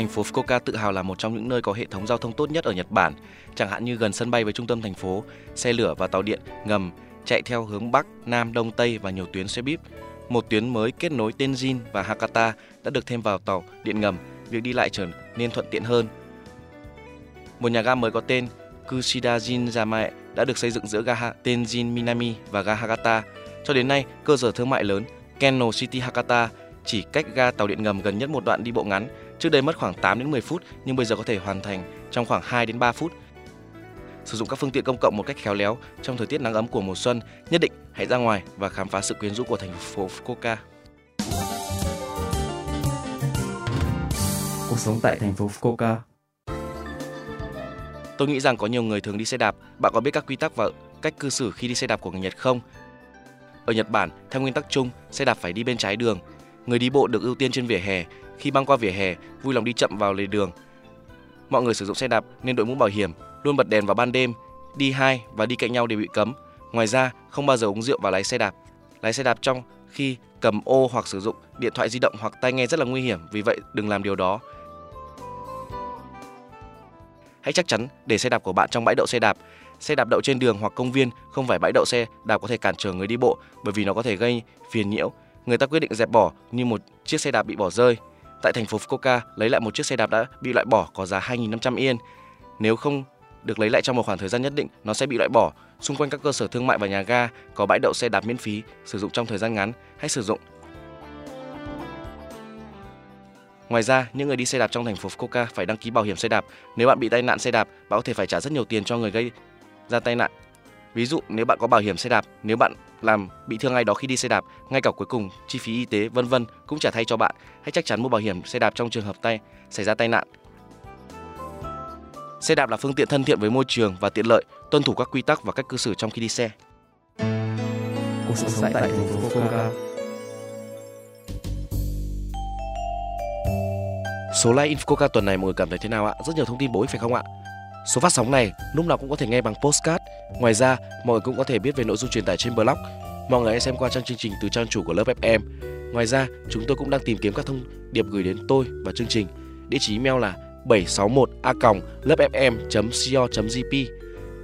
Thành phố Fukuoka tự hào là một trong những nơi có hệ thống giao thông tốt nhất ở Nhật Bản, chẳng hạn như gần sân bay với trung tâm thành phố, xe lửa và tàu điện ngầm chạy theo hướng Bắc, Nam, Đông, Tây và nhiều tuyến xe buýt. Một tuyến mới kết nối Tenjin và Hakata đã được thêm vào tàu điện ngầm, việc đi lại trở nên thuận tiện hơn. Một nhà ga mới có tên Kushida Jinjamae đã được xây dựng giữa ga Tenjin Minami và ga Hakata. Cho đến nay, cơ sở thương mại lớn Kenno City Hakata chỉ cách ga tàu điện ngầm gần nhất một đoạn đi bộ ngắn. Trước đây mất khoảng 8 đến 10 phút nhưng bây giờ có thể hoàn thành trong khoảng 2 đến 3 phút. Sử dụng các phương tiện công cộng một cách khéo léo trong thời tiết nắng ấm của mùa xuân, nhất định hãy ra ngoài và khám phá sự quyến rũ của thành phố Fukuoka. Cuộc sống tại thành phố Fukuoka. Tôi nghĩ rằng có nhiều người thường đi xe đạp. Bạn có biết các quy tắc và cách cư xử khi đi xe đạp của người Nhật không? Ở Nhật Bản, theo nguyên tắc chung, xe đạp phải đi bên trái đường. Người đi bộ được ưu tiên trên vỉa hè. Khi băng qua vỉa hè, vui lòng đi chậm vào lề đường. Mọi người sử dụng xe đạp nên đội mũ bảo hiểm, luôn bật đèn vào ban đêm, đi hai và đi cạnh nhau đều bị cấm. Ngoài ra, không bao giờ uống rượu và lái xe đạp. Lái xe đạp trong khi cầm ô hoặc sử dụng điện thoại di động hoặc tai nghe rất là nguy hiểm, vì vậy đừng làm điều đó. Hãy chắc chắn để xe đạp của bạn trong bãi đậu xe đạp. Xe đạp đậu trên đường hoặc công viên không phải bãi đậu xe đạp có thể cản trở người đi bộ bởi vì nó có thể gây phiền nhiễu. Người ta quyết định dẹp bỏ như một chiếc xe đạp bị bỏ rơi. Tại thành phố Fukuoka, lấy lại một chiếc xe đạp đã bị loại bỏ có giá 2.500 yên. Nếu không được lấy lại trong một khoảng thời gian nhất định, nó sẽ bị loại bỏ. Xung quanh các cơ sở thương mại và nhà ga có bãi đậu xe đạp miễn phí, sử dụng trong thời gian ngắn, hãy sử dụng. Ngoài ra, những người đi xe đạp trong thành phố Fukuoka phải đăng ký bảo hiểm xe đạp. Nếu bạn bị tai nạn xe đạp, bạn có thể phải trả rất nhiều tiền cho người gây ra tai nạn. Ví dụ, nếu bạn có bảo hiểm xe đạp, nếu bạn làm bị thương ai đó khi đi xe đạp, ngay cả cuối cùng chi phí y tế vân vân cũng trả thay cho bạn. Hãy chắc chắn mua bảo hiểm xe đạp trong trường hợp tay xảy ra tai nạn. Xe đạp là phương tiện thân thiện với môi trường và tiện lợi, tuân thủ các quy tắc và cách cư xử trong khi đi xe. Cuộc sống tại thành phố Fukuoka. Số like Infoca tuần này mọi người cảm thấy thế nào ạ? Rất nhiều thông tin bổ ích phải không ạ? Số phát sóng này lúc nào cũng có thể nghe bằng postcard. Ngoài ra, mọi người cũng có thể biết về nội dung truyền tải trên blog. Mọi người hãy xem qua trang chương trình từ trang chủ của lớp FM. Ngoài ra, chúng tôi cũng đang tìm kiếm các thông điệp gửi đến tôi và chương trình. Địa chỉ email là 761a.lớpfm.co.jp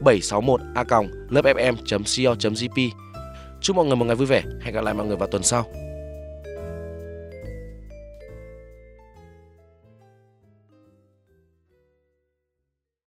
761a.lớpfm.co.jp Chúc mọi người một ngày vui vẻ. Hẹn gặp lại mọi người vào tuần sau.